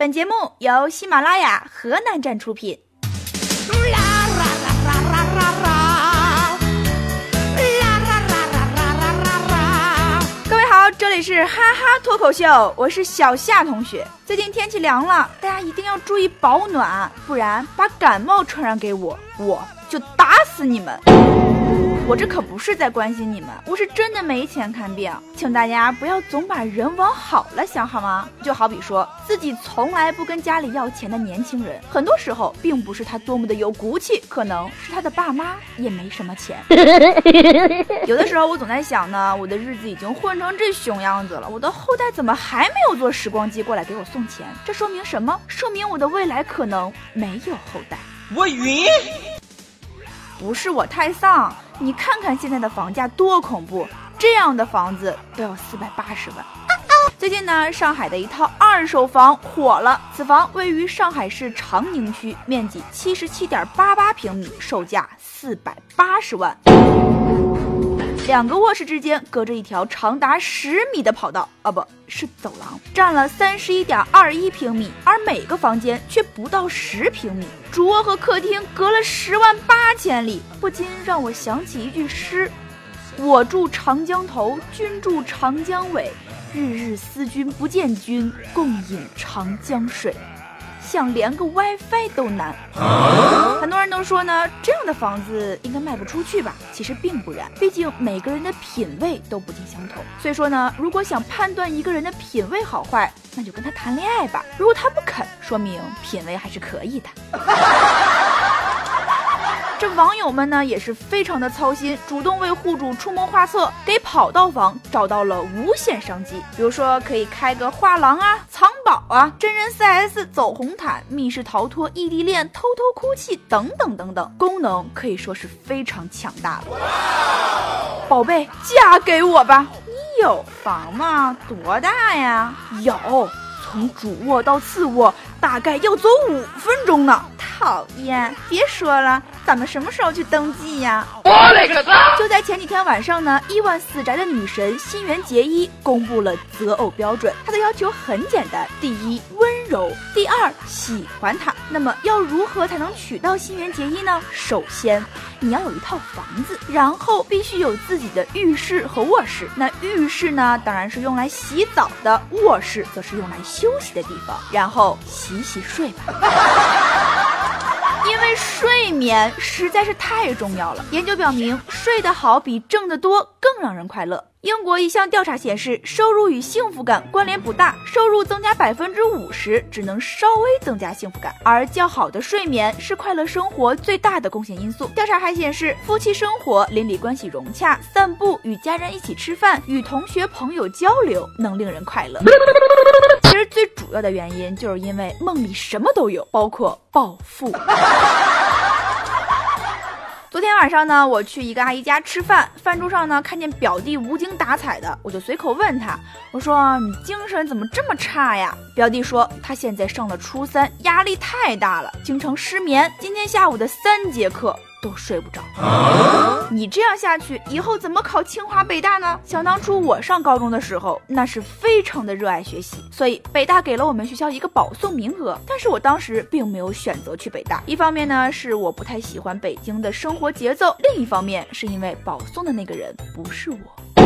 本节目由喜马拉雅河南站出品。啦啦啦啦啦啦啦！啦啦啦啦啦啦啦各位好，这里是哈哈脱口秀，我是小夏同学。最近天气凉了，大家一定要注意保暖，不然把感冒传染给我，我就打死你们。我这可不是在关心你们，我是真的没钱看病，请大家不要总把人往好了想，好吗？就好比说自己从来不跟家里要钱的年轻人，很多时候并不是他多么的有骨气，可能是他的爸妈也没什么钱。有的时候我总在想呢，我的日子已经混成这熊样子了，我的后代怎么还没有坐时光机过来给我送钱？这说明什么？说明我的未来可能没有后代。我晕。不是我太丧，你看看现在的房价多恐怖，这样的房子都要四百八十万。最近呢，上海的一套二手房火了，此房位于上海市长宁区，面积七十七点八八平米，售价四百八十万。两个卧室之间隔着一条长达十米的跑道，啊，不是走廊，占了三十一点二一平米，而每个房间却不到十平米。主卧和客厅隔了十万八千里，不禁让我想起一句诗：“我住长江头，君住长江尾，日日思君不见君，共饮长江水。”想连个 WiFi 都难，很多人都说呢，这样的房子应该卖不出去吧？其实并不然，毕竟每个人的品味都不尽相同。所以说呢，如果想判断一个人的品味好坏，那就跟他谈恋爱吧。如果他不肯，说明品味还是可以的。这网友们呢也是非常的操心，主动为户主出谋划策，给跑道房找到了无限商机。比如说可以开个画廊啊、藏宝啊、真人 CS 走红毯、密室逃脱、异地恋、偷偷哭泣等等等等，功能可以说是非常强大了。宝贝，嫁给我吧！你有房吗？多大呀？有，从主卧到次卧大概要走五分钟呢。讨厌，别说了，咱们什么时候去登记呀？我勒个擦！就在前几天晚上呢，亿万死宅的女神新垣结衣公布了择偶标准，她的要求很简单：第一，温柔；第二，喜欢她。那么要如何才能娶到新垣结衣呢？首先，你要有一套房子，然后必须有自己的浴室和卧室。那浴室呢，当然是用来洗澡的；卧室则是用来休息的地方。然后洗洗睡吧。睡眠实在是太重要了。研究表明，睡得好比挣得多更让人快乐。英国一项调查显示，收入与幸福感关联不大，收入增加百分之五十只能稍微增加幸福感，而较好的睡眠是快乐生活最大的贡献因素。调查还显示，夫妻生活、邻里关系融洽、散步、与家人一起吃饭、与同学朋友交流，能令人快乐。其实最主要的原因就是因为梦里什么都有，包括暴富。昨天晚上呢，我去一个阿姨家吃饭，饭桌上呢看见表弟无精打采的，我就随口问他，我说你精神怎么这么差呀？表弟说他现在上了初三，压力太大了，经常失眠，今天下午的三节课。都睡不着，你这样下去，以后怎么考清华北大呢？想当初我上高中的时候，那是非常的热爱学习，所以北大给了我们学校一个保送名额，但是我当时并没有选择去北大。一方面呢，是我不太喜欢北京的生活节奏；另一方面，是因为保送的那个人不是我。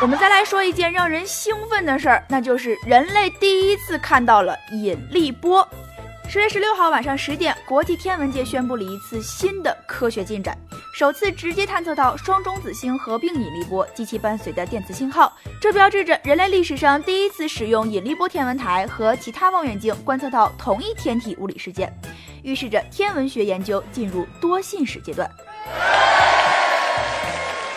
我们再来说一件让人兴奋的事儿，那就是人类第一次看到了引力波。十月十六号晚上十点，国际天文界宣布了一次新的科学进展，首次直接探测到双中子星合并引力波及其伴随的电磁信号，这标志着人类历史上第一次使用引力波天文台和其他望远镜观测到同一天体物理事件，预示着天文学研究进入多信使阶段。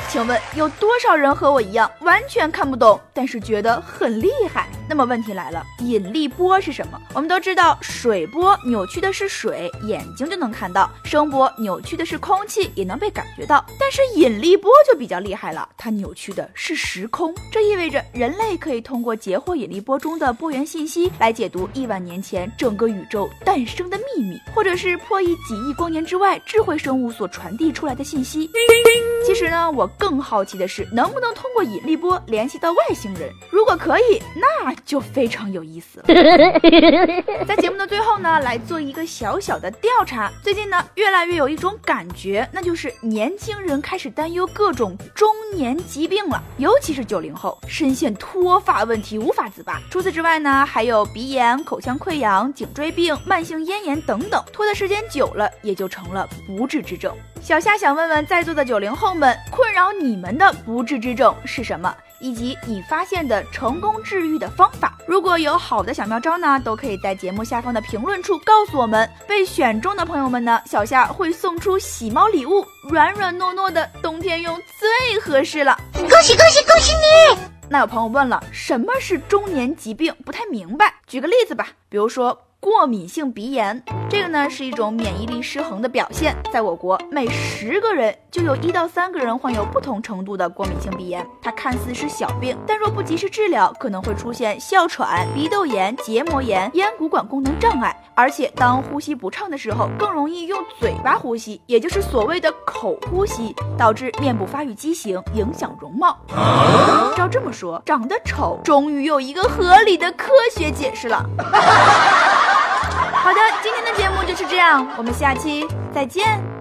请问有多少人和我一样完全看不懂，但是觉得很厉害？那么问题来了，引力波是什么？我们都知道，水波扭曲的是水，眼睛就能看到；声波扭曲的是空气，也能被感觉到。但是引力波就比较厉害了，它扭曲的是时空。这意味着人类可以通过截获引力波中的波源信息，来解读亿万年前整个宇宙诞生的秘密，或者是破译几亿光年之外智慧生物所传递出来的信息。其实呢，我更好奇的是，能不能通过引力波联系到外星人？如果可以，那就非常有意思了。在节目的最后呢，来做一个小小的调查。最近呢，越来越有一种感觉，那就是年轻人开始担忧各种中年疾病了，尤其是九零后，深陷脱发问题无法自拔。除此之外呢，还有鼻炎、口腔溃疡、颈椎病、慢性咽炎等等，拖的时间久了，也就成了不治之症。小夏想问问在座的九零后们，困扰你们的不治之症是什么？以及你发现的成功治愈的方法，如果有好的小妙招呢，都可以在节目下方的评论处告诉我们。被选中的朋友们呢，小夏会送出喜猫礼物，软软糯糯的，冬天用最合适了。恭喜恭喜恭喜你！那有朋友问了，什么是中年疾病？不太明白。举个例子吧，比如说。过敏性鼻炎，这个呢是一种免疫力失衡的表现。在我国，每十个人就有一到三个人患有不同程度的过敏性鼻炎。它看似是小病，但若不及时治疗，可能会出现哮喘、鼻窦炎、结膜炎、咽鼓管功能障碍。而且，当呼吸不畅的时候，更容易用嘴巴呼吸，也就是所谓的口呼吸，导致面部发育畸形，影响容貌。照这么说，长得丑终于有一个合理的科学解释了。好的，今天的节目就是这样，我们下期再见。